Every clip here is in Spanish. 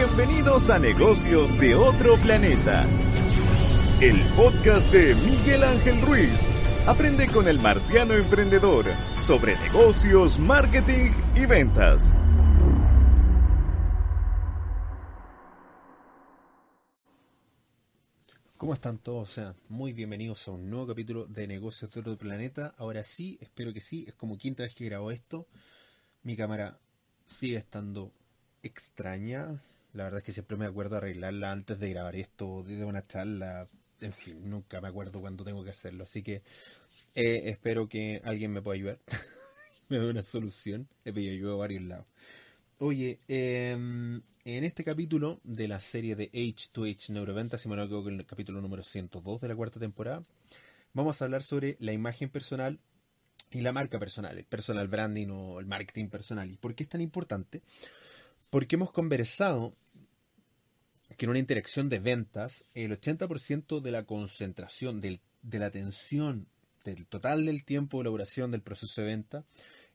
Bienvenidos a Negocios de otro planeta. El podcast de Miguel Ángel Ruiz. Aprende con el marciano emprendedor sobre negocios, marketing y ventas. ¿Cómo están todos? Sean muy bienvenidos a un nuevo capítulo de Negocios de otro planeta. Ahora sí, espero que sí, es como quinta vez que grabo esto. Mi cámara sigue estando extraña. La verdad es que siempre me acuerdo arreglarla antes de grabar esto, de una charla. En fin, nunca me acuerdo cuándo tengo que hacerlo. Así que eh, espero que alguien me pueda ayudar. me dé una solución. He pedido ayuda a varios lados. Oye, em, en este capítulo de la serie de H2H Neuroventa, si me no equivoco, el capítulo número 102 de la cuarta temporada, vamos a hablar sobre la imagen personal y la marca personal, el personal branding o el marketing personal. ¿Y por qué es tan importante? Porque hemos conversado que en una interacción de ventas, el 80% de la concentración, del, de la atención, del total del tiempo de elaboración del proceso de venta,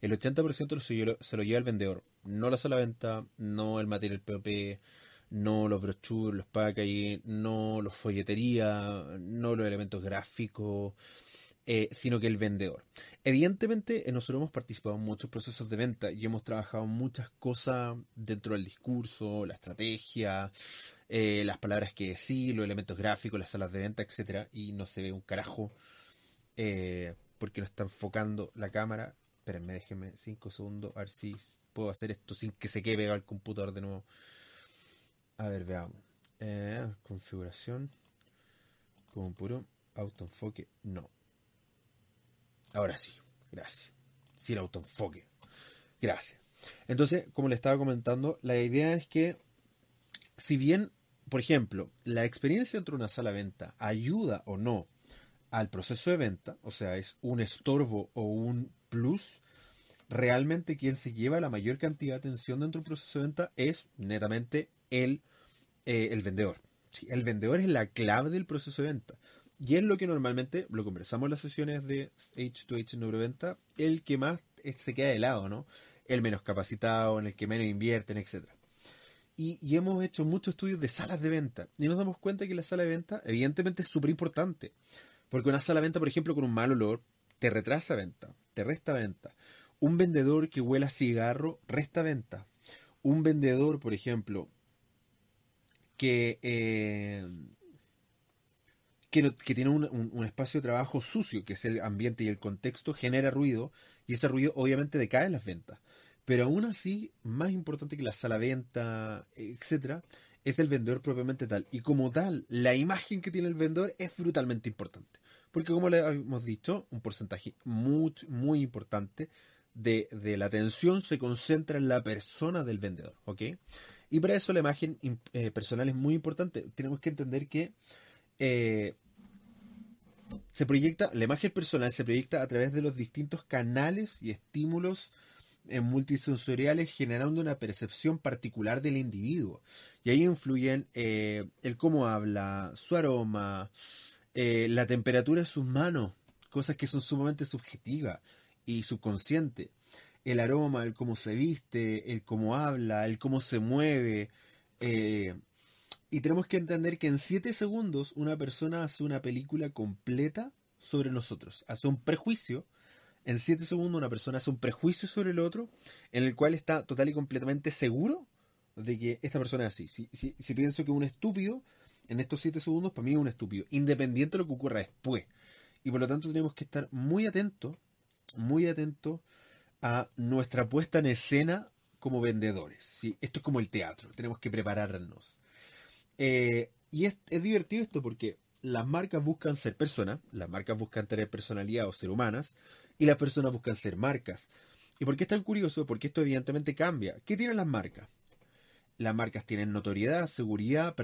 el 80% se lo, se lo lleva el vendedor. No la sola venta, no el material POP, no los brochures, los packaging, no los folletería, no los elementos gráficos, eh, sino que el vendedor. Evidentemente, eh, nosotros hemos participado en muchos procesos de venta y hemos trabajado muchas cosas dentro del discurso, la estrategia, eh, las palabras que decir, los elementos gráficos, las salas de venta, etcétera, y no se ve un carajo porque no está enfocando la cámara Espérenme, déjenme 5 segundos a ver si puedo hacer esto sin que se quede pegado al computador de nuevo. A ver, veamos. Configuración. Como puro autoenfoque. No. Ahora sí. Gracias. Sin autoenfoque. Gracias. Entonces, como le estaba comentando, la idea es que si bien, por ejemplo, la experiencia dentro de una sala de venta ayuda o no al proceso de venta, o sea, es un estorbo o un plus, realmente quien se lleva la mayor cantidad de atención dentro del proceso de venta es netamente el, eh, el vendedor. el vendedor es la clave del proceso de venta. Y es lo que normalmente, lo conversamos en las sesiones de H2H Neuroventa, el que más se queda de lado, ¿no? El menos capacitado, en el que menos invierten, etc. Y, y, hemos hecho muchos estudios de salas de venta. Y nos damos cuenta que la sala de venta, evidentemente, es súper importante. Porque una sala de venta, por ejemplo, con un mal olor, te retrasa venta, te resta venta. Un vendedor que huela cigarro resta venta. Un vendedor, por ejemplo, que, eh, que, tiene un, espacio de trabajo sucio, que es el ambiente y el contexto, genera ruido y ese ruido obviamente decae en las ventas. Pero aún así, más importante que la sala venta, etcétera, es el vendedor propiamente tal. Y como tal, la imagen que tiene el vendedor es brutalmente importante. Porque como le hemos dicho, un porcentaje muy, muy importante de, la atención se concentra en la persona del vendedor, ¿ok? Y para eso la imagen eh, personal es muy importante. Tenemos que entender que eh, se proyecta, la imagen personal se proyecta a través de los distintos canales y estímulos eh, multisensoriales generando una percepción particular del individuo. Y ahí influyen el cómo habla, su aroma, eh, la temperatura de sus manos, cosas que son sumamente subjetivas y subconscientes. El aroma, el cómo se viste, el cómo habla, el cómo se mueve. Eh, y tenemos que entender que en 7 segundos una persona hace una película completa sobre nosotros. Hace un prejuicio. En 7 segundos una persona hace un prejuicio sobre el otro en el cual está total y completamente seguro de que esta persona es así. Si, si, si pienso que un estúpido en estos 7 segundos, para mí es un estúpido, independiente de lo que ocurra después. Y por lo tanto tenemos que estar muy atentos, muy atentos a nuestra puesta en escena como vendedores. Esto es como el teatro, tenemos que prepararnos. Eh, y es, es, divertido esto porque las marcas buscan ser personas, las marcas buscan tener personalidad o ser humanas, y las personas buscan ser marcas. ¿Y por qué es tan curioso? Porque esto evidentemente cambia. ¿Qué tienen las marcas? Las marcas tienen notoriedad, seguridad,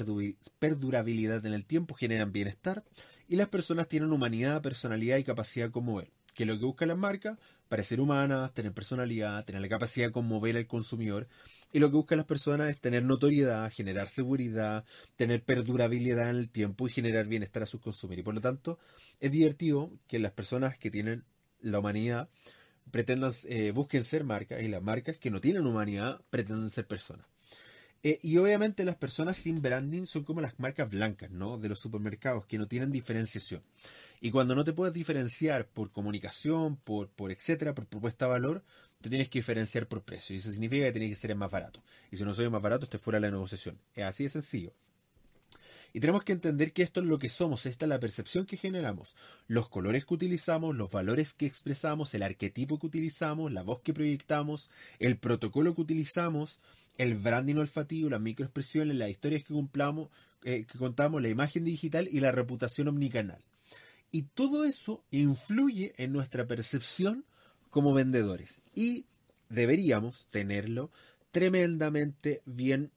perdurabilidad en el tiempo, generan bienestar y las personas tienen humanidad, personalidad y capacidad de conmover. Que es lo que buscan las marcas, parecer humanas, tener personalidad, tener la capacidad de conmover al consumidor. Y lo que buscan las personas es tener notoriedad, generar seguridad, tener perdurabilidad en el tiempo y generar bienestar a sus consumidores. Y por lo tanto, es divertido que las personas que tienen la humanidad pretendan, eh, busquen ser marcas y las marcas que no tienen humanidad pretendan ser personas. Eh, y obviamente las personas sin branding son como las marcas blancas, ¿no? De los supermercados, que no tienen diferenciación. Y cuando no te puedes diferenciar por comunicación, por, por etcétera, por propuesta de valor, te tienes que diferenciar por precio. Y eso significa que tienes que ser más barato. Y si no soy más barato, esté fuera de la negociación. Es así de sencillo. Y tenemos que entender que esto es lo que somos, esta es la percepción que generamos, los colores que utilizamos, los valores que expresamos, el arquetipo que utilizamos, la voz que proyectamos, el protocolo que utilizamos, el branding olfativo, las microexpresiones, las historias que, cumplamos, eh, que contamos, la imagen digital y la reputación omnicanal. Y todo eso influye en nuestra percepción como vendedores. Y deberíamos tenerlo tremendamente bien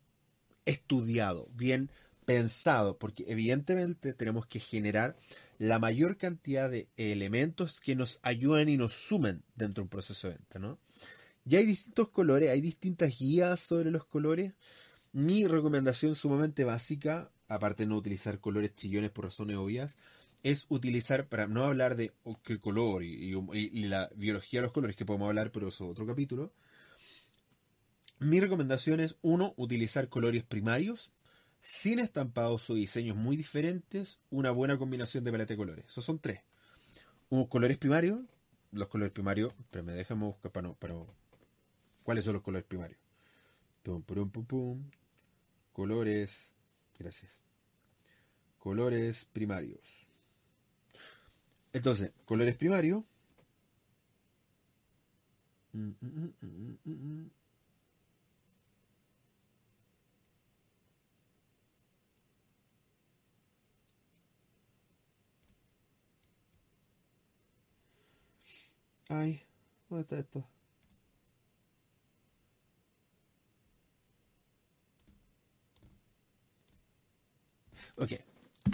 estudiado, bien pensado, porque evidentemente tenemos que generar la mayor cantidad de elementos que nos ayuden y nos sumen dentro de un proceso de venta, ¿no? Ya hay distintos colores, hay distintas guías sobre los colores. Mi recomendación sumamente básica, aparte de no utilizar colores chillones por razones obvias, es utilizar, para no hablar de qué color y, la biología de los colores, que podemos hablar, pero eso es otro capítulo. Mi recomendación es, uno, utilizar colores primarios, sin estampados o diseños muy diferentes, una buena combinación de paleta de colores. Esos son tres. Unos colores primarios, los colores primarios, pero me déjame buscar para no, para ¿Cuáles son los colores primarios? Pum, pum, pum, pum. Colores, gracias. Colores primarios. Entonces, colores primarios. Ay, ¿dónde está esto? Ok,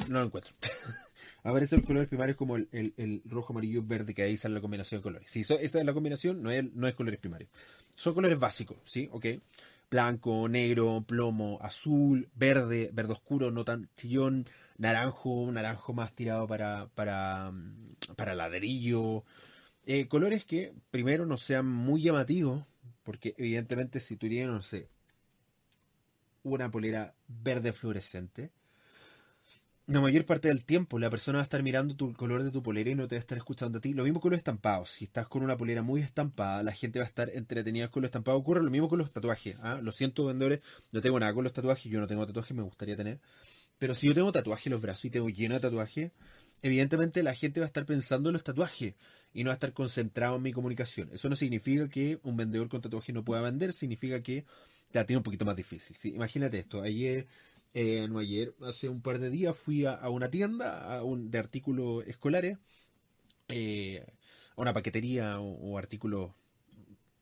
no lo encuentro. Aparece el color primario como el, rojo, amarillo, verde, que ahí sale la combinación de colores. Sí, esa es la combinación, no es, no es colores primarios. Son colores básicos, ¿sí? Ok. Blanco, negro, plomo, azul, verde, verde oscuro, no tan chillón, naranjo, naranjo más tirado para, para, para ladrillo, eh, colores que primero no sean muy llamativos, porque evidentemente si tuviera, no sé, una polera verde fluorescente, la mayor parte del tiempo la persona va a estar mirando tu, el color de tu polera y no te va a estar escuchando a ti. Lo mismo con los estampados. Si estás con una polera muy estampada, la gente va a estar entretenida con los estampados. Ocurre lo mismo con los tatuajes. ¿ah? Lo siento, vendedores, no tengo nada con los tatuajes. Yo no tengo tatuajes, me gustaría tener. Pero si yo tengo tatuajes en los brazos y tengo lleno de tatuajes, evidentemente la gente va a estar pensando en los tatuajes y no va a estar concentrado en mi comunicación. Eso no significa que un vendedor con tatuaje no pueda vender, significa que la tiene un poquito más difícil. Imagínate esto, ayer, eh, no ayer, hace un par de días fui a, una tienda de artículos escolares, eh, a una paquetería o, artículos,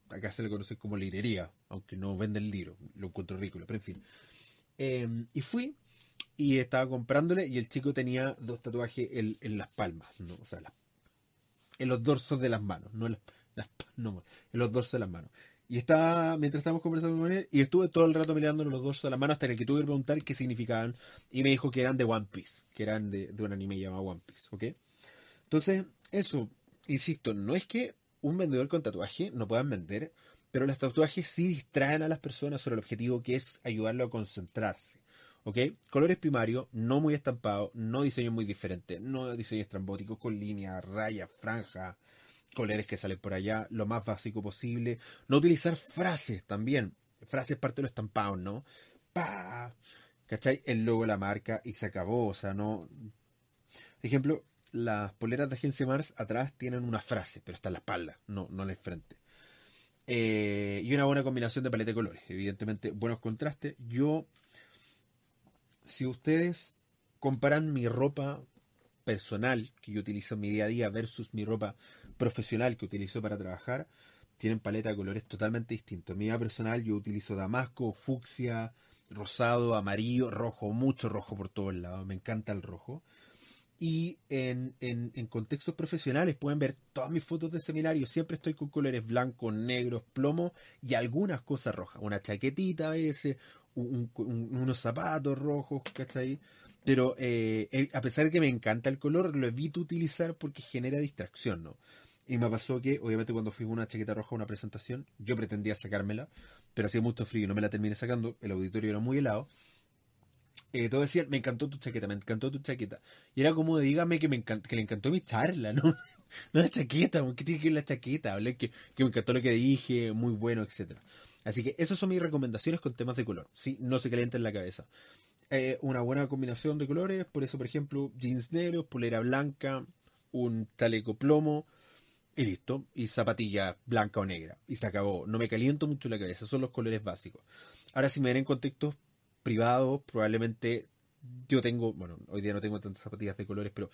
acá se le conoce como librería, aunque no vende el libro, lo encuentro ridículo, pero en fin. Eh, y fui y estaba comprándole y el chico tenía dos tatuajes en, las palmas, ¿no? o sea, en los dorsos de las manos, no en, las, en los dorsos de las manos. Y estaba, mientras estábamos conversando con él, y estuve todo el rato mirando los dorsos de las manos hasta que tuve que preguntar qué significaban. Y me dijo que eran de One Piece, que eran de, de un anime llamado One Piece, ¿ok? Entonces, eso, insisto, no es que un vendedor con tatuaje no puedan vender, pero los tatuajes sí distraen a las personas sobre el objetivo que es ayudarlo a concentrarse. ¿Ok? Colores primarios, no muy estampados, no diseños muy diferentes, no diseños estrambóticos con líneas, rayas, franjas, colores que salen por allá, lo más básico posible. No utilizar frases también. Frases parte de los estampados, ¿no? ¡Pah! ¿Cachai? El logo la marca y se acabó. O sea, no. Por ejemplo, las poleras de Agencia Mars atrás tienen una frase, pero está en la espalda, no, no en el frente. Eh, y una buena combinación de paleta de colores. Evidentemente, buenos contrastes. Yo si ustedes comparan mi ropa personal que yo utilizo en mi día a día versus mi ropa profesional que utilizo para trabajar, tienen paleta de colores totalmente distintos. En mi vida personal yo utilizo damasco, fucsia, rosado, amarillo, rojo, mucho rojo por todos lados, me encanta el rojo. Y en, en, contextos profesionales pueden ver todas mis fotos de seminario, siempre estoy con colores blancos, negros, plomo y algunas cosas rojas, una chaquetita a veces, unos zapatos rojos, ¿cachai? Pero eh, eh, a pesar de que me encanta el color, lo evito utilizar porque genera distracción, ¿no? Y me pasó que, obviamente, cuando fui con una chaqueta roja a una presentación, yo pretendía sacármela, pero hacía mucho frío y no me la terminé sacando. El auditorio era muy helado. Eh, todos decían, me encantó tu chaqueta, me encantó tu chaqueta. Y era como, dígame que, me que le encantó mi charla, ¿no? no la chaqueta, ¿qué tiene que ver la chaqueta? Hablé que, que me encantó lo que dije, muy bueno, etcétera. Así que esas son mis recomendaciones con temas de color. ¿sí? No se calienten la cabeza. Eh, una buena combinación de colores, por eso, por ejemplo, jeans negros, polera blanca, un chaleco plomo, y listo. Y zapatilla blanca o negra. Y se acabó. No me caliento mucho la cabeza. Son los colores básicos. Ahora, si me ven en contextos privados, probablemente yo tengo, bueno, hoy día no tengo tantas zapatillas de colores, pero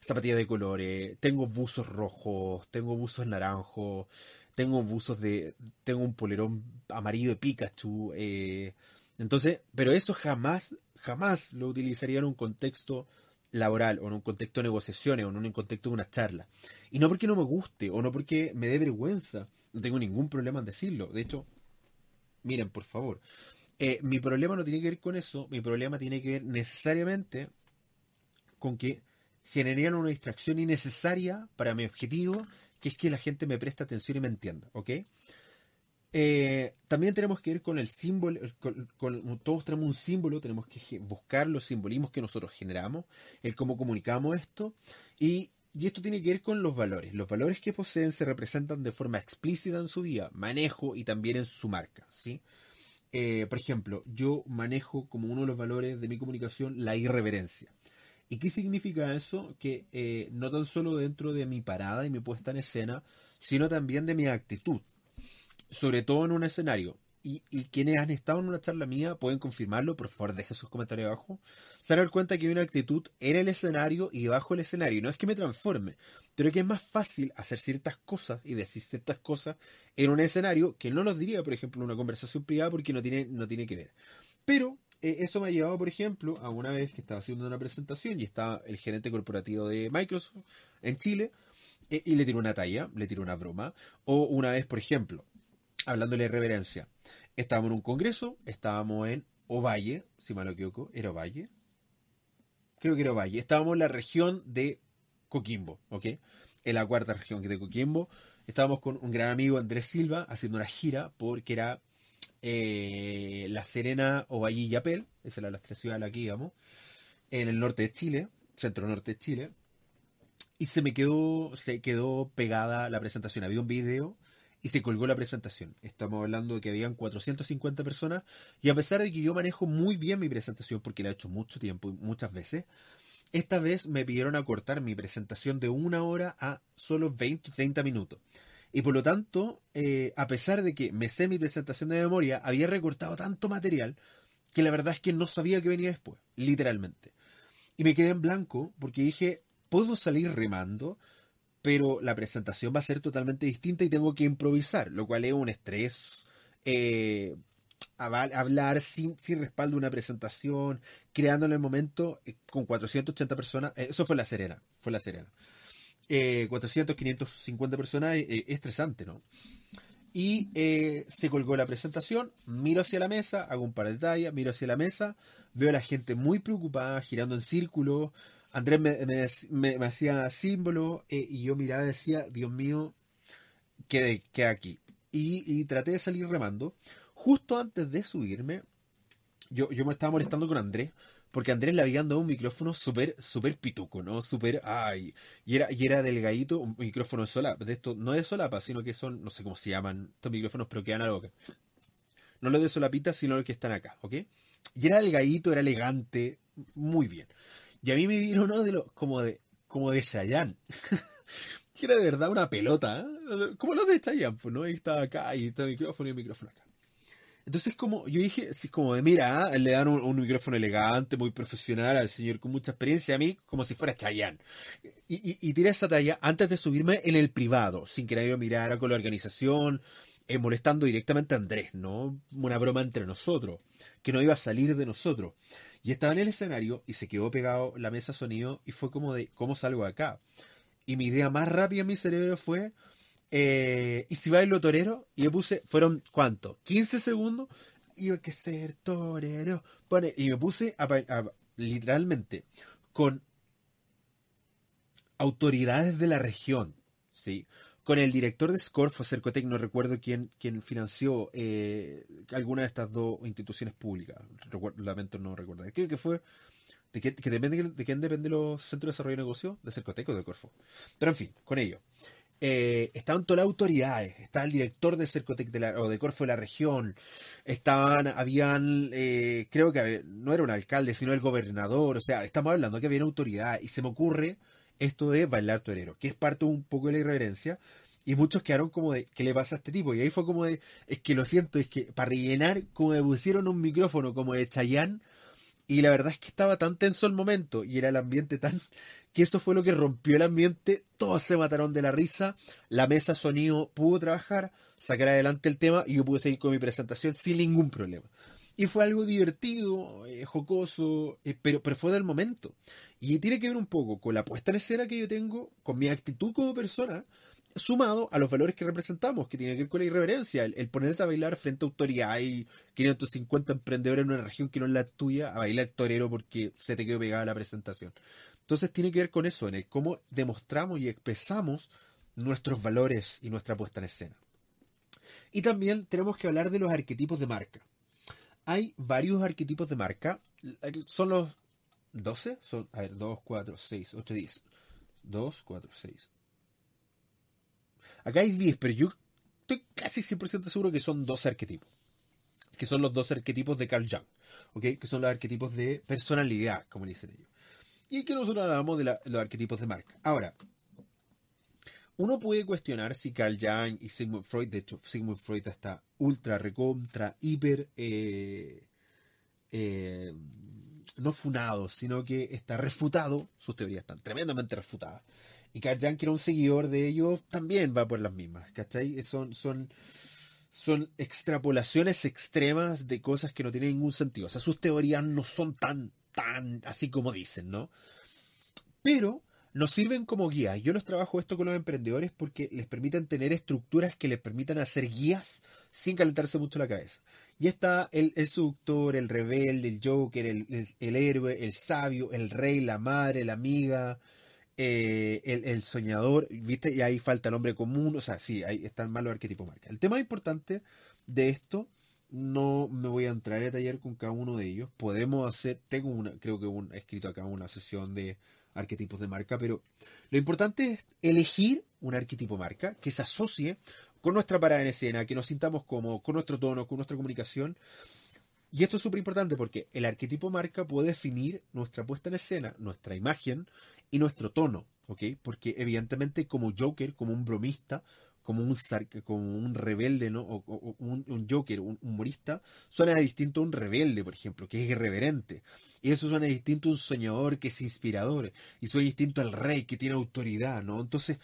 zapatillas de colores, tengo buzos rojos, tengo buzos naranjos, tengo buzos de, tengo un polerón amarillo de Pikachu, eh, entonces, pero eso jamás, jamás lo utilizaría en un contexto laboral o en un contexto de negociaciones o en un contexto de una charla. Y no porque no me guste o no porque me dé vergüenza, no tengo ningún problema en decirlo. De hecho, miren, por favor, eh, mi problema no tiene que ver con eso, mi problema tiene que ver necesariamente con que generarían una distracción innecesaria para mi objetivo, que es que la gente me preste atención y me entienda, ¿ok? Eh, también tenemos que ir con el símbolo, con, todos tenemos un símbolo, tenemos que buscar los simbolismos que nosotros generamos, el cómo comunicamos esto, y, esto tiene que ver con los valores. Los valores que poseen se representan de forma explícita en su vida, manejo y también en su marca, ¿sí? Eh, por ejemplo, yo manejo como uno de los valores de mi comunicación la irreverencia. ¿Y qué significa eso? Que eh, no tan solo dentro de mi parada y mi puesta en escena, sino también de mi actitud, sobre todo en un escenario y, quienes han estado en una charla mía pueden confirmarlo, por favor dejen sus comentarios abajo, se dan cuenta que hay una actitud en el escenario y bajo el escenario. No es que me transforme, pero que es más fácil hacer ciertas cosas y decir ciertas cosas en un escenario que no los diría, por ejemplo, en una conversación privada porque no tiene, no tiene que ver. Pero eh, eso me ha llevado, por ejemplo, a una vez que estaba haciendo una presentación y estaba el gerente corporativo de Microsoft en Chile eh, y le tiró una talla, le tiró una broma. O una vez, por ejemplo, hablándole de reverencia. Estábamos en un congreso, estábamos en Ovalle, si mal no equivoco, ¿era Ovalle? Creo que era Ovalle. Estábamos en la región de Coquimbo, ¿ok? En la cuarta región de Coquimbo. Estábamos con un gran amigo Andrés Silva haciendo una gira porque era eh, La Serena, Ovalle y Yapel. Esas eran las tres ciudades aquí, digamos. En el norte de Chile, centro norte de Chile. Y se me quedó, se quedó pegada la presentación. Había un video y se colgó la presentación. Estamos hablando de que habían 450 personas y a pesar de que yo manejo muy bien mi presentación porque la he hecho mucho tiempo y muchas veces, esta vez me pidieron acortar mi presentación de una hora a solo 20 o 30 minutos. Y por lo tanto, eh, a pesar de que me sé mi presentación de memoria, había recortado tanto material que la verdad es que no sabía que venía después, literalmente. Y me quedé en blanco porque dije, ¿puedo salir remando? Pero la presentación va a ser totalmente distinta y tengo que improvisar, lo cual es un estrés. Eh, hablar sin, sin respaldo una presentación, creando en el momento eh, con 480 personas, eh, eso fue La Serena, fue La Serena. 400, 550 personas, es estresante, ¿no? Y se colgó la presentación, miro hacia la mesa, hago un par de detalles, miro hacia la mesa, veo a la gente muy preocupada, girando en círculo, Andrés me, hacía símbolo eh, y yo miraba y decía, Dios mío, ¿qué aquí. Y, traté de salir remando. Justo antes de subirme, yo, yo me estaba molestando con Andrés, porque Andrés le había dado un micrófono súper súper pituco, ¿no? Súper, ay, y era, y era delgadito, un micrófono de solapa, de esto, no de solapa, sino que son, no sé cómo se llaman estos micrófonos, pero quedan a. No los de solapita, sino los que están acá, ¿ok? Y era delgadito, era elegante, muy bien. Y a mí me dieron uno de los, como de, como de que era de verdad una pelota, ¿eh? como los de Chayanne, pues, ¿no? Y estaba acá, y está el micrófono y el micrófono acá. Entonces, como yo dije, es como de, mira, ¿eh? le dan un, micrófono elegante, muy profesional al señor con mucha experiencia, a mí como si fuera Chayanne. Y, y, tiré esa talla antes de subirme en el privado, sin que nadie me mirara con la organización, eh, molestando directamente a Andrés, ¿no? Una broma entre nosotros, que no iba a salir de nosotros. Y estaba en el escenario y se quedó pegado la mesa sonido y fue como de, ¿cómo salgo de acá? Y mi idea más rápida en mi cerebro fue, eh, ¿y si bailo torero? Y yo puse, fueron, ¿cuánto? ¿15 segundos? Y yo que ser torero. Pone, y me puse literalmente con autoridades de la región, ¿sí? con el director de Scorf o Cercotec, no recuerdo quién, quién financió eh, alguna de estas dos instituciones públicas. lamento no recordar. Creo que fue. ¿De, que depende, ¿De quién depende los centros de desarrollo de negocio? ¿De Cercotec o de Corfo? Pero en fin, con ello. Eh, estaban todas las autoridades, estaba el director de Cercotec de la, o de Corfo de la región, estaban, habían, eh, creo que no era un alcalde, sino el gobernador, o sea, estamos hablando que había autoridad, y se me ocurre esto de bailar torero, que es parte un poco de la irreverencia, y muchos quedaron como de, ¿qué le pasa a este tipo? Y ahí fue como de, es que lo siento, es que para rellenar, como me pusieron un micrófono como de Chayán, y la verdad es que estaba tan tenso el momento, y era el ambiente tan, que eso fue lo que rompió el ambiente, todos se mataron de la risa, la mesa sonido pudo trabajar, sacar adelante el tema, y yo pude seguir con mi presentación sin ningún problema. Y fue algo divertido, eh, jocoso, eh, pero, pero fue del momento. Y tiene que ver un poco con la puesta en escena que yo tengo, con mi actitud como persona, sumado a los valores que representamos, que tiene que ver con la irreverencia, el, ponerte a bailar frente a autoridad y 550 emprendedores en una región que no es la tuya, a bailar torero porque se te quedó pegada la presentación. Entonces tiene que ver con eso, en el cómo demostramos y expresamos nuestros valores y nuestra puesta en escena. Y también tenemos que hablar de los arquetipos de marca. Hay varios arquetipos de marca, son los 12, son, a ver, 2, 4, 6, 8, 10. 2, 4, 6, Acá hay 10, pero yo estoy casi 100% seguro que son 12 arquetipos. Que son los dos arquetipos de Carl Jung. ¿Ok? Que son los arquetipos de personalidad, como dicen ellos. Y que nosotros hablamos de los arquetipos de marca. Ahora, uno puede cuestionar si Carl Jung y Sigmund Freud, de hecho, Sigmund Freud está ultra, recontra, hiper, eh, eh, no funado, sino que está refutado, sus teorías están tremendamente refutadas. Y Jung, que era un seguidor de ellos, también va por las mismas, ¿cachai? Son, son, son extrapolaciones extremas de cosas que no tienen ningún sentido. O sea, sus teorías no son tan, tan así como dicen, ¿no? Pero nos sirven como guía. Yo los trabajo esto con los emprendedores porque les permiten tener estructuras que les permitan hacer guías sin calentarse mucho la cabeza. Y está el, el seductor, el rebelde, el joker, el, el, héroe, el sabio, el rey, la madre, la amiga, eh, el, soñador, ¿viste? Y ahí falta el hombre común, o sea, sí, ahí está el malo arquetipo marca. El tema importante de esto, no me voy a entrar a taller con cada uno de ellos. Podemos hacer, tengo una, creo que un, he escrito acá una sesión de arquetipos de marca, pero lo importante es elegir un arquetipo marca que se asocie con nuestra parada en escena, que nos sintamos como con nuestro tono, con nuestra comunicación. Y esto es súper importante porque el arquetipo marca puede definir nuestra puesta en escena, nuestra imagen, y nuestro tono, ¿ok? Porque evidentemente como Joker, como un bromista, como un, como un rebelde, ¿no? O, un, Joker, un humorista, suena distinto a un rebelde, por ejemplo, que es irreverente. Y eso suena distinto a un soñador que es inspirador. Y suena distinto al rey que tiene autoridad, ¿no? Entonces,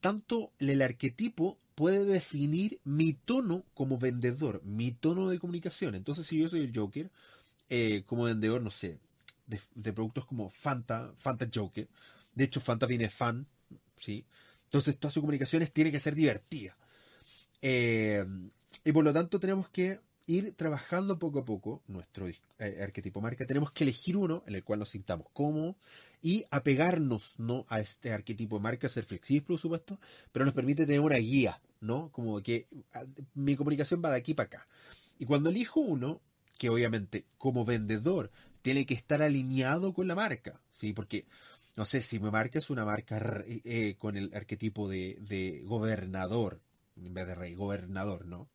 tanto el arquetipo puede definir mi tono como vendedor, mi tono de comunicación. Entonces, si yo soy el Joker, eh, como vendedor, no sé, de, productos como Fanta, Fanta Joker. De hecho, Fanta viene fan, ¿sí? Entonces, todas sus comunicaciones tienen que ser divertidas. Eh, y por lo tanto, tenemos que ir trabajando poco a poco nuestro eh, arquetipo marca. Tenemos que elegir uno en el cual nos sintamos cómodos y apegarnos ¿no? a este arquetipo marca, ser flexibles, por supuesto, pero nos permite tener una guía, ¿no? Como que mi comunicación va de aquí para acá. Y cuando elijo uno, que obviamente como vendedor tiene que estar alineado con la marca, ¿sí? Porque, no sé, si mi marca es una marca eh, con el arquetipo de, gobernador, en vez de rey, gobernador, ¿no?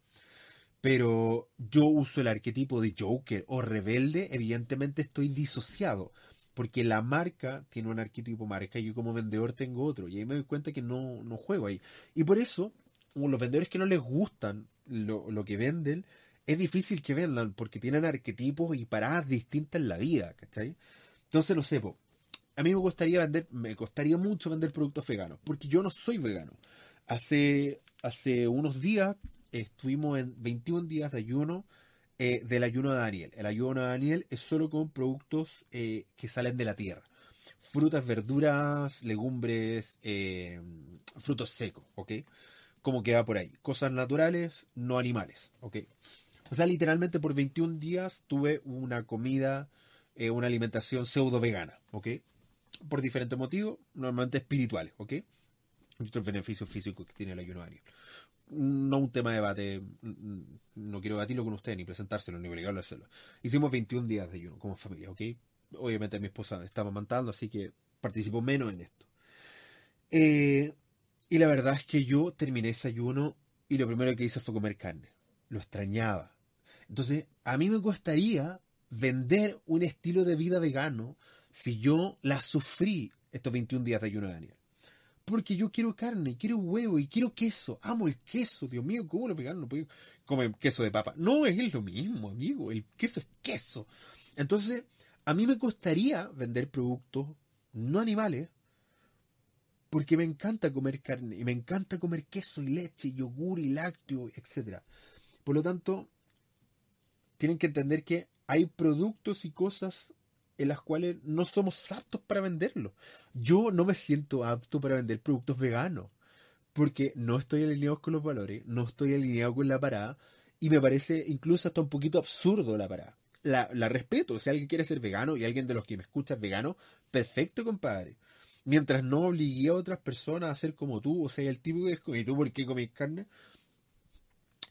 Pero yo uso el arquetipo de Joker o rebelde, evidentemente estoy disociado, porque la marca tiene un arquetipo marca y yo como vendedor tengo otro, y ahí me doy cuenta que no, no juego ahí. Y por eso, los vendedores que no les gustan lo, lo que venden, es difícil que vendan porque tienen arquetipos y paradas distintas en la vida, ¿cachai? Entonces, no sé, a mí me gustaría vender, me costaría mucho vender productos veganos, porque yo no soy vegano. Hace, hace unos días estuvimos en 21 días de ayuno eh, del ayuno de Daniel. El ayuno de Daniel es solo con productos eh, que salen de la tierra. Frutas, verduras, legumbres, eh, frutos secos, ¿ok? Como que va por ahí. Cosas naturales, no animales, ¿ok? O sea, literalmente por 21 días tuve una comida, eh, una alimentación pseudo vegana, ¿ok? Por diferentes motivos, normalmente espirituales, ¿ok? y otros beneficios físicos que tiene el ayuno. No un tema de debate, no quiero debatirlo con usted ni presentárselo ni obligarlo a hacerlo. Hicimos 21 días de ayuno como familia, ¿ok? Obviamente mi esposa estaba amamantando, así que participó menos en esto. Eh, y la verdad es que yo terminé ese ayuno y lo primero que hice fue comer carne. Lo extrañaba. Entonces, a mí me costaría vender un estilo de vida vegano si yo la sufrí estos 21 días de ayuno de Daniel. Porque yo quiero carne, quiero huevo y quiero queso. Amo el queso, Dios mío, ¿cómo lo vegano no pueden comer queso de papa? No, es lo mismo, amigo. El queso es queso. Entonces, a mí me costaría vender productos no animales porque me encanta comer carne y me encanta comer queso y leche, yogur y lácteo, etc. Por lo tanto, tienen que entender que hay productos y cosas en las cuales no somos aptos para venderlos. Yo no me siento apto para vender productos veganos porque no estoy alineado con los valores, no estoy alineado con la parada y me parece incluso hasta un poquito absurdo la parada. La, respeto, si alguien quiere ser vegano y alguien de los que me escucha es vegano, perfecto, compadre mientras no obligué a otras personas a ser como tú, o sea, el tipo que es ¿y tú por qué comes carne?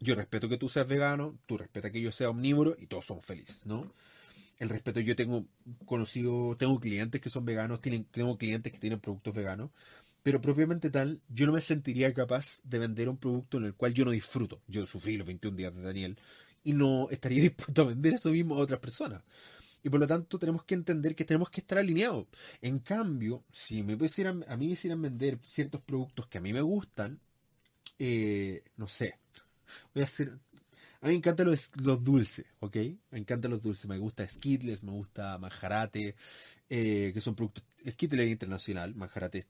Yo respeto que tú seas vegano, tú respetas que yo sea omnívoro y todos somos felices, ¿no? El respeto, yo tengo conocido, tengo clientes que son veganos, tengo clientes que tienen productos veganos, pero propiamente tal, yo no me sentiría capaz de vender un producto en el cual yo no disfruto. Yo sufrí los 21 días de Daniel y no estaría dispuesto a vender eso mismo a otras personas y por lo tanto tenemos que entender que tenemos que estar alineados. En cambio, si me pusieran, a mí me hicieran vender ciertos productos que a mí me gustan, eh, no sé, voy a hacer... A mí me encantan los, dulces, ¿ok? Me encantan los dulces. Me gusta Skittles, me gusta Manjarate, eh, que son productos... Skittles es internacional, Manjarate es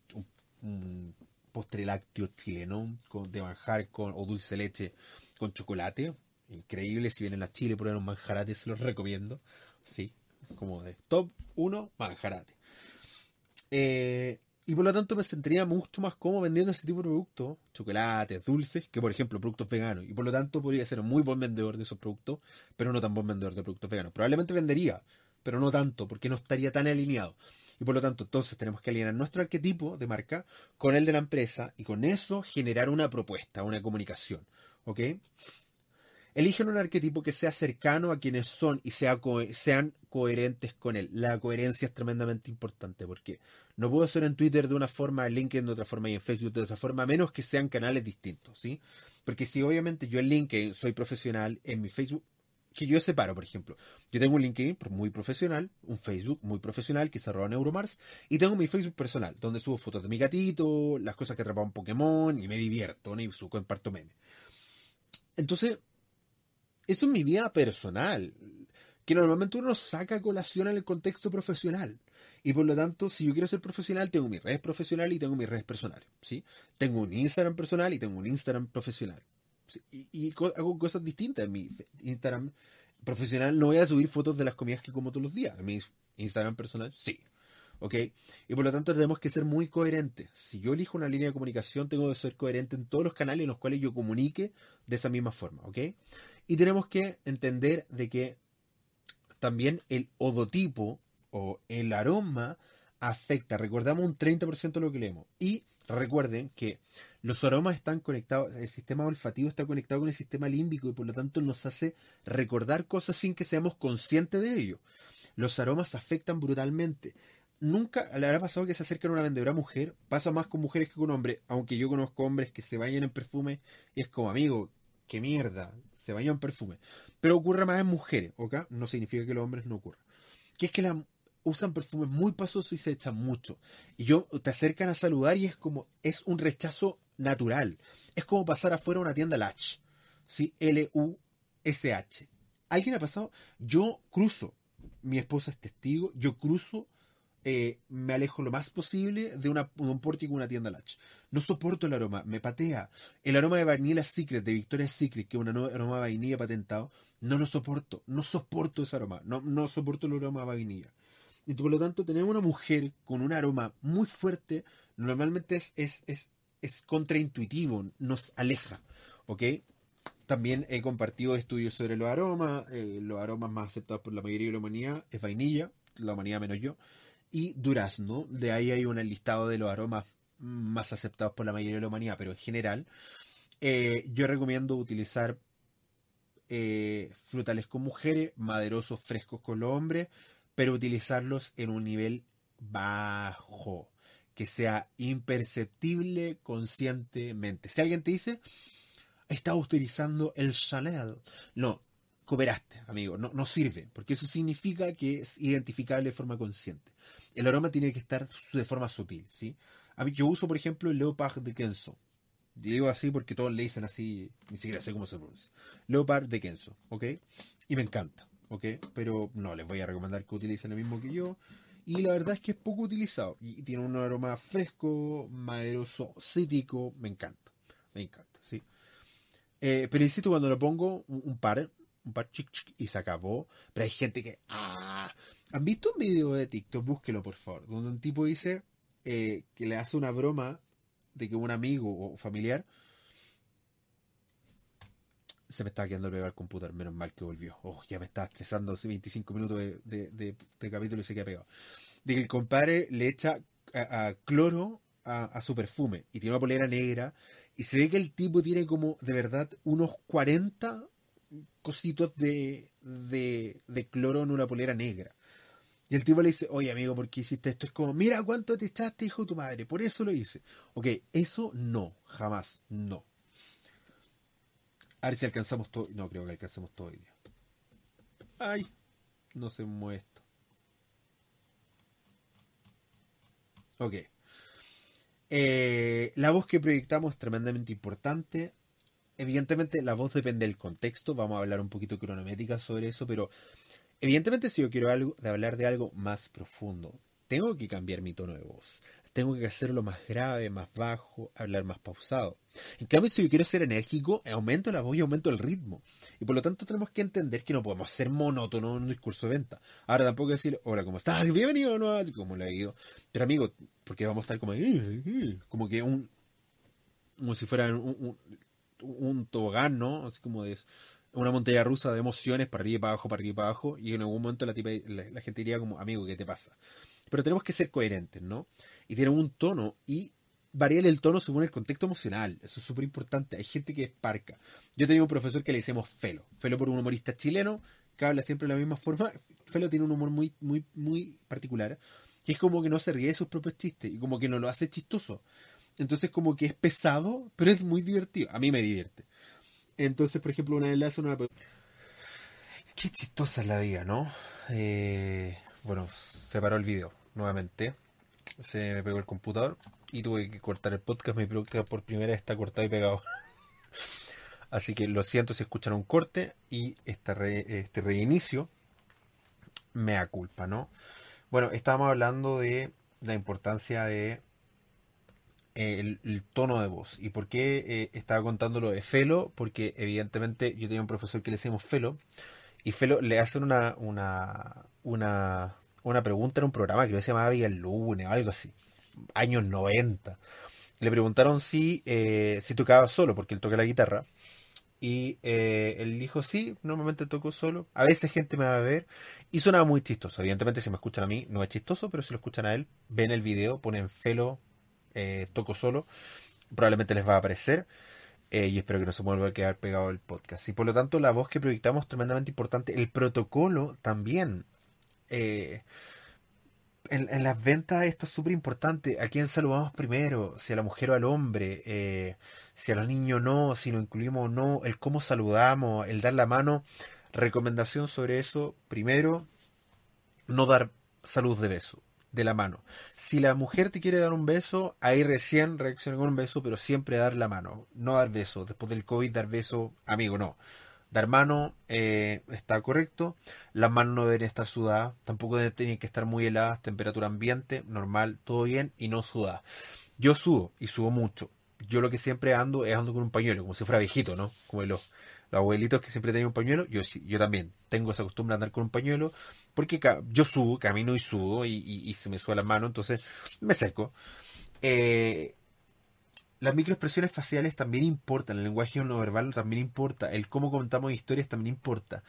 un, postre lácteo chileno con, de manjar con, o dulce leche con chocolate. Increíble, si vienen a Chile, prueben un manjarate, se los recomiendo. Sí, como de top 1, manjarate. Eh, y por lo tanto me sentiría mucho más cómodo vendiendo ese tipo de productos, chocolates, dulces, que por ejemplo productos veganos. Y por lo tanto podría ser un muy buen vendedor de esos productos, pero no tan buen vendedor de productos veganos. Probablemente vendería, pero no tanto, porque no estaría tan alineado. Y por lo tanto, entonces tenemos que alinear nuestro arquetipo de marca con el de la empresa y con eso generar una propuesta, una comunicación. ¿Ok? Eligen un arquetipo que sea cercano a quienes son y sea sean coherentes con él. La coherencia es tremendamente importante porque no puedo ser en Twitter de una forma, en LinkedIn de otra forma y en Facebook de otra forma, menos que sean canales distintos, ¿sí? Porque si obviamente yo en LinkedIn soy profesional, en mi Facebook, que yo separo, por ejemplo, yo tengo un LinkedIn muy profesional, un Facebook muy profesional que se arroba Neuromars, y tengo mi Facebook personal, donde subo fotos de mi gatito, las cosas que atrapa un Pokémon, y me divierto, ¿no? y comparto memes. Entonces, eso es mi vida personal, que normalmente uno saca colación en el contexto profesional. Y por lo tanto, si yo quiero ser profesional, tengo mi red profesional y tengo mi red personal. ¿sí? Tengo un Instagram personal y tengo un Instagram profesional. Y, hago cosas distintas en mi Instagram profesional. No voy a subir fotos de las comidas que como todos los días. En mi Instagram personal, sí. ¿Ok? Y por lo tanto tenemos que ser muy coherentes. Si yo elijo una línea de comunicación, tengo que ser coherente en todos los canales en los cuales yo comunique de esa misma forma. ¿Ok? Y tenemos que entender de que también el odotipo o el aroma afecta. Recordamos un 30% de lo que leemos. Y recuerden que los aromas están conectados, el sistema olfativo está conectado con el sistema límbico y por lo tanto nos hace recordar cosas sin que seamos conscientes de ello. Los aromas afectan brutalmente. Nunca le habrá pasado que se acercan a una vendedora mujer, pasa más con mujeres que con hombres, aunque yo conozco hombres que se bañan en perfume y es como amigo, qué mierda, se bañan en perfume. Pero ocurre más en mujeres, ¿ok? No significa que los hombres no ocurra. Que es que la, usan perfumes muy pasosos y se echan mucho. Y yo te acercan a saludar y es como, es un rechazo natural. Es como pasar afuera a una tienda Latch. ¿Sí? L-U-S-H. ¿Alguien ha pasado? Yo cruzo. Mi esposa es testigo. Yo cruzo eh, me alejo lo más posible de, una, un pórtico una tienda Latch. No soporto el aroma, me patea. El aroma de Vanilla Secret, de Victoria's Secret, que es un aroma de vainilla patentado, no lo soporto. No soporto ese aroma. No, no soporto el aroma de vainilla. Y por lo tanto, tener una mujer con un aroma muy fuerte, normalmente es, es, es, es contraintuitivo, nos aleja. ¿Ok? También he compartido estudios sobre los aromas. Eh, los aromas más aceptados por la mayoría de la humanidad es vainilla, la humanidad menos yo y durazno. De ahí hay un listado de los aromas más aceptados por la mayoría de la humanidad, pero en general, eh, yo recomiendo utilizar eh, frutales con mujeres, maderosos frescos con los hombres, pero utilizarlos en un nivel bajo, que sea imperceptible conscientemente. Si alguien te dice, está utilizando el Chanel, no, cooperaste, amigo, no, no sirve, porque eso significa que es identificable de forma consciente. El aroma tiene que estar de forma sutil, ¿sí? A mí, yo uso, por ejemplo, el Leopard de Kenzo. Digo así porque todos le dicen así, ni siquiera sé cómo se pronuncia. Leopard de Kenzo, ¿ok? Y me encanta, ¿ok? Pero no, les voy a recomendar que utilicen el mismo que yo. Y la verdad es que es poco utilizado. Y tiene un aroma fresco, maderoso, cítrico. Me encanta, me encanta, ¿sí? Eh, pero insisto, cuando lo pongo un, par, un par chic, chic y se acabó. Pero hay gente que... ¡ah! ¿Han visto un video de TikTok? Búsquelo, por favor. Donde un tipo dice eh, que le hace una broma de que un amigo o familiar se me estaba quedando el al computador, menos mal que volvió. Oh, ya me estaba estresando hace 25 minutos de, capítulo y se queda pegado. De que el compadre le echa a, cloro a, su perfume y tiene una polera negra y se ve que el tipo tiene como de verdad unos 40 cositos de, de cloro en una polera negra. Y el tipo le dice, oye amigo, ¿por qué hiciste esto? Es como, mira cuánto te echaste, hijo de tu madre, por eso lo hice. Ok, eso no, jamás, no. A ver si alcanzamos todo. No creo que alcancemos todo hoy día. Ay, no se mueve esto. Ok. Eh, la voz que proyectamos es tremendamente importante. Evidentemente, la voz depende del contexto. Vamos a hablar un poquito cronométrica sobre eso, pero Evidentemente, si yo quiero algo, de hablar de algo más profundo, tengo que cambiar mi tono de voz. Tengo que hacerlo más grave, más bajo, hablar más pausado. En cambio, si yo quiero ser enérgico, aumento la voz y aumento el ritmo. Y por lo tanto tenemos que entender que no podemos ser monótonos en un discurso de venta. Ahora tampoco decir, hola, ¿cómo estás? Bienvenido, ¿no? Como le ido. Pero amigo, porque vamos a estar como, como que un, como si fuera un, un, un tobogán, ¿no? Así como de una montaña rusa de emociones para arriba y para abajo, para arriba y para abajo, y en algún momento la, la, gente diría como, amigo, ¿qué te pasa? Pero tenemos que ser coherentes, ¿no? Y tener un tono y variar el tono según el contexto emocional. Eso es súper importante. Hay gente que es parca. Yo tenía un profesor que le decíamos Felo. Felo por un humorista chileno que habla siempre de la misma forma. Felo tiene un humor muy, muy, muy particular. Que es como que no se ríe de sus propios chistes y como que no lo hace chistoso. Entonces como que es pesado, pero es muy divertido. A mí me divierte. Entonces, por ejemplo, una vez le hace. Qué chistosa es la vida, ¿no? Eh, bueno, se paró el video nuevamente. Se me pegó el computador y tuve que cortar el podcast. Mi podcast por primera vez está cortado y pegado. Así que lo siento si escuchan un corte y este, este reinicio me da culpa, ¿no? Bueno, estábamos hablando de la importancia de el, tono de voz. ¿Y por qué eh, estaba contando lo de Felo? Porque evidentemente yo tenía un profesor que le decíamos Felo, y Felo le hacen una, una, una, una pregunta en un programa que se llamaba Vía lunes o algo así, años 90. Le preguntaron si, eh, si tocaba solo, porque él toca la guitarra. Y eh, él dijo, sí, normalmente toco solo. A veces gente me va a ver. Y sonaba muy chistoso. Evidentemente, si me escuchan a mí, no es chistoso, pero si lo escuchan a él, ven el video, ponen Felo eh, toco solo, probablemente les va a aparecer. Eh, y espero que no se vuelva a quedar pegado el podcast. Y por lo tanto, la voz que proyectamos es tremendamente importante. El protocolo también. Eh, en, las ventas esto es súper importante. ¿A quién saludamos primero? Si a la mujer o al hombre. si a los niños no, si lo incluimos o no. El cómo saludamos, el dar la mano. Recomendación sobre eso. Primero, no dar salud de beso de la mano. Si la mujer te quiere dar un beso, ahí recién reacciona con un beso, pero siempre dar la mano, no dar beso. Después del COVID, dar beso, amigo, no. Dar mano eh, está correcto. Las manos no deben estar sudadas, tampoco tienen que estar muy heladas, temperatura ambiente, normal, todo bien y no sudadas. Yo sudo y sudo mucho. Yo lo que siempre ando es ando con un pañuelo, como si fuera viejito, ¿no? Como los, los abuelitos que siempre tenían un pañuelo. Yo sí, yo también tengo esa costumbre de andar con un pañuelo porque yo subo, camino y sudo y, se me sube la mano, entonces me seco. Eh, las microexpresiones faciales también importan, el lenguaje no verbal también importa, el cómo contamos historias también importa.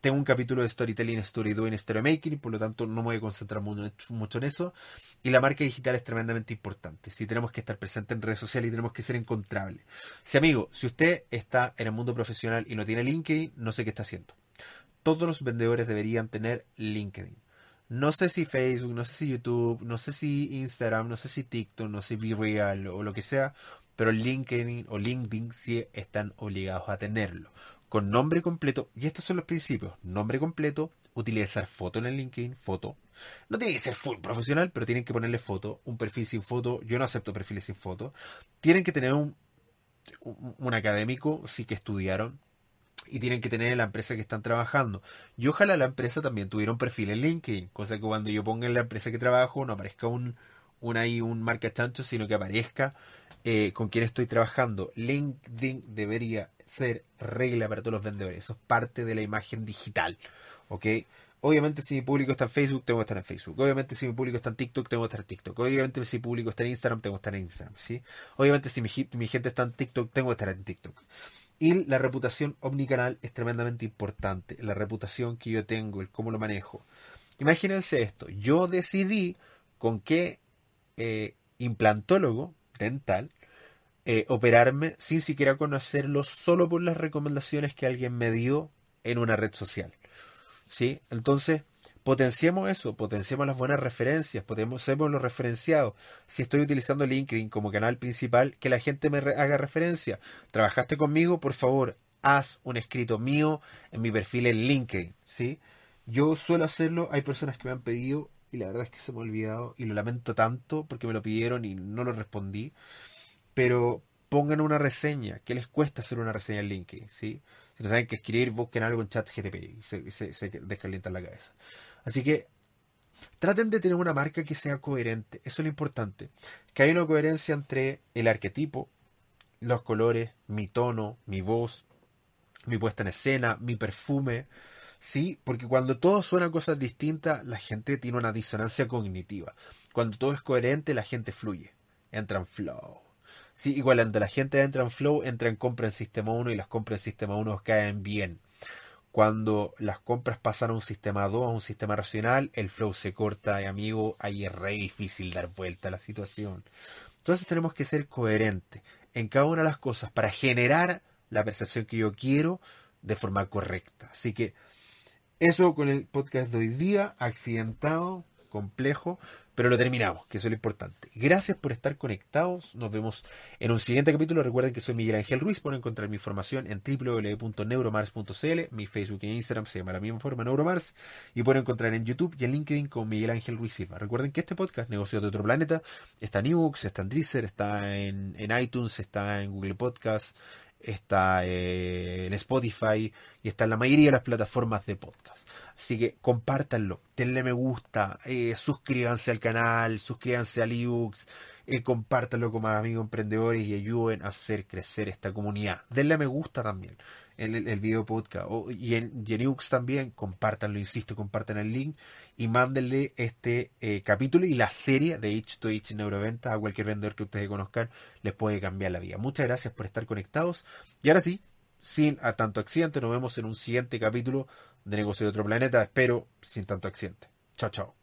Tengo un capítulo de storytelling, story doing, story making, por lo tanto no me voy a concentrar mucho en eso. Y la marca digital es tremendamente importante. Si tenemos que estar presentes en redes sociales y tenemos que ser encontrables. Si amigo, si usted está en el mundo profesional y no tiene LinkedIn, no sé qué está haciendo. Todos los vendedores deberían tener LinkedIn. No sé si Facebook, no sé si YouTube, no sé si Instagram, no sé si TikTok, no sé si Real o lo que sea, pero LinkedIn o LinkedIn sí están obligados a tenerlo con nombre completo, y estos son los principios, nombre completo, utilizar foto en el LinkedIn, foto. No tiene que ser full profesional, pero tienen que ponerle foto, un perfil sin foto, yo no acepto perfiles sin foto. Tienen que tener un, un, académico, sí que estudiaron, y tienen que tener la empresa que están trabajando. Y ojalá la empresa también tuviera un perfil en LinkedIn, cosa que cuando yo ponga en la empresa que trabajo no aparezca un, un ahí un marca chancho, sino que aparezca eh, con quién estoy trabajando. LinkedIn debería ser regla para todos los vendedores. Eso es parte de la imagen digital. ¿Ok? Obviamente si mi público está en Facebook, tengo que estar en Facebook. Obviamente si mi público está en TikTok, tengo que estar en TikTok. Obviamente si mi público está en Instagram, tengo que estar en Instagram. ¿sí? Obviamente si mi, mi gente está en TikTok, tengo que estar en TikTok. Y la reputación omnicanal es tremendamente importante. La reputación que yo tengo, el cómo lo manejo. Imagínense esto. Yo decidí con qué eh, implantólogo dental eh, operarme sin siquiera conocerlo solo por las recomendaciones que alguien me dio en una red social. ¿Sí? Entonces, potenciemos eso, potenciemos las buenas referencias, potenciemos los referenciados. Si estoy utilizando LinkedIn como canal principal, que la gente me haga referencia. ¿Trabajaste conmigo? Por favor, haz un escrito mío en mi perfil en LinkedIn, ¿sí? Yo suelo hacerlo, hay personas que me han pedido y la verdad es que se me ha olvidado y lo lamento tanto porque me lo pidieron y no lo respondí. Pero pongan una reseña. ¿Qué les cuesta hacer una reseña en LinkedIn? ¿sí? Si no saben qué escribir, busquen algo en chat GTP y se, se, descalientan la cabeza. Así que traten de tener una marca que sea coherente. Eso es lo importante. Que haya una coherencia entre el arquetipo, los colores, mi tono, mi voz, mi puesta en escena, mi perfume, Sí, porque cuando todo suena cosas distintas, la gente tiene una disonancia cognitiva. Cuando todo es coherente, la gente fluye, entra en flow. Sí, igual cuando la gente entra en flow, entra en compra en sistema 1 y las compras en sistema 1 caen bien. Cuando las compras pasan a un sistema 2, a un sistema racional, el flow se corta y amigo, ahí es re difícil dar vuelta a la situación. Entonces tenemos que ser coherentes en cada una de las cosas para generar la percepción que yo quiero de forma correcta. Así que eso con el podcast de hoy día, accidentado, complejo, pero lo terminamos, que eso es lo importante. Gracias por estar conectados. Nos vemos en un siguiente capítulo. Recuerden que soy Miguel Ángel Ruiz. Pueden encontrar mi información en www.neuromars.cl. Mi Facebook e Instagram se llama la misma forma, Neuromars. Y pueden encontrar en YouTube y en LinkedIn con Miguel Ángel Ruiz Silva. Recuerden que este podcast, Negocios de otro planeta, está en ebooks, está en Deezer, está en, en iTunes, está en Google Podcast, está eh, en Spotify y está en la mayoría de las plataformas de podcast. Así que compártanlo, denle me gusta, eh, suscríbanse al canal, suscríbanse al ebooks, eh, compártanlo con más amigos emprendedores y ayuden a hacer crecer esta comunidad. Denle me gusta también en el, video podcast y, en, y también, compártanlo, insisto, compartan el link y mándenle este eh, capítulo y la serie de H to H Neuroventa a cualquier vendedor que ustedes conozcan, les puede cambiar la vida. Muchas gracias por estar conectados y ahora sí, sin a tanto accidente, nos vemos en un siguiente capítulo de Negocio de otro planeta, espero sin tanto accidente. Chao, chao.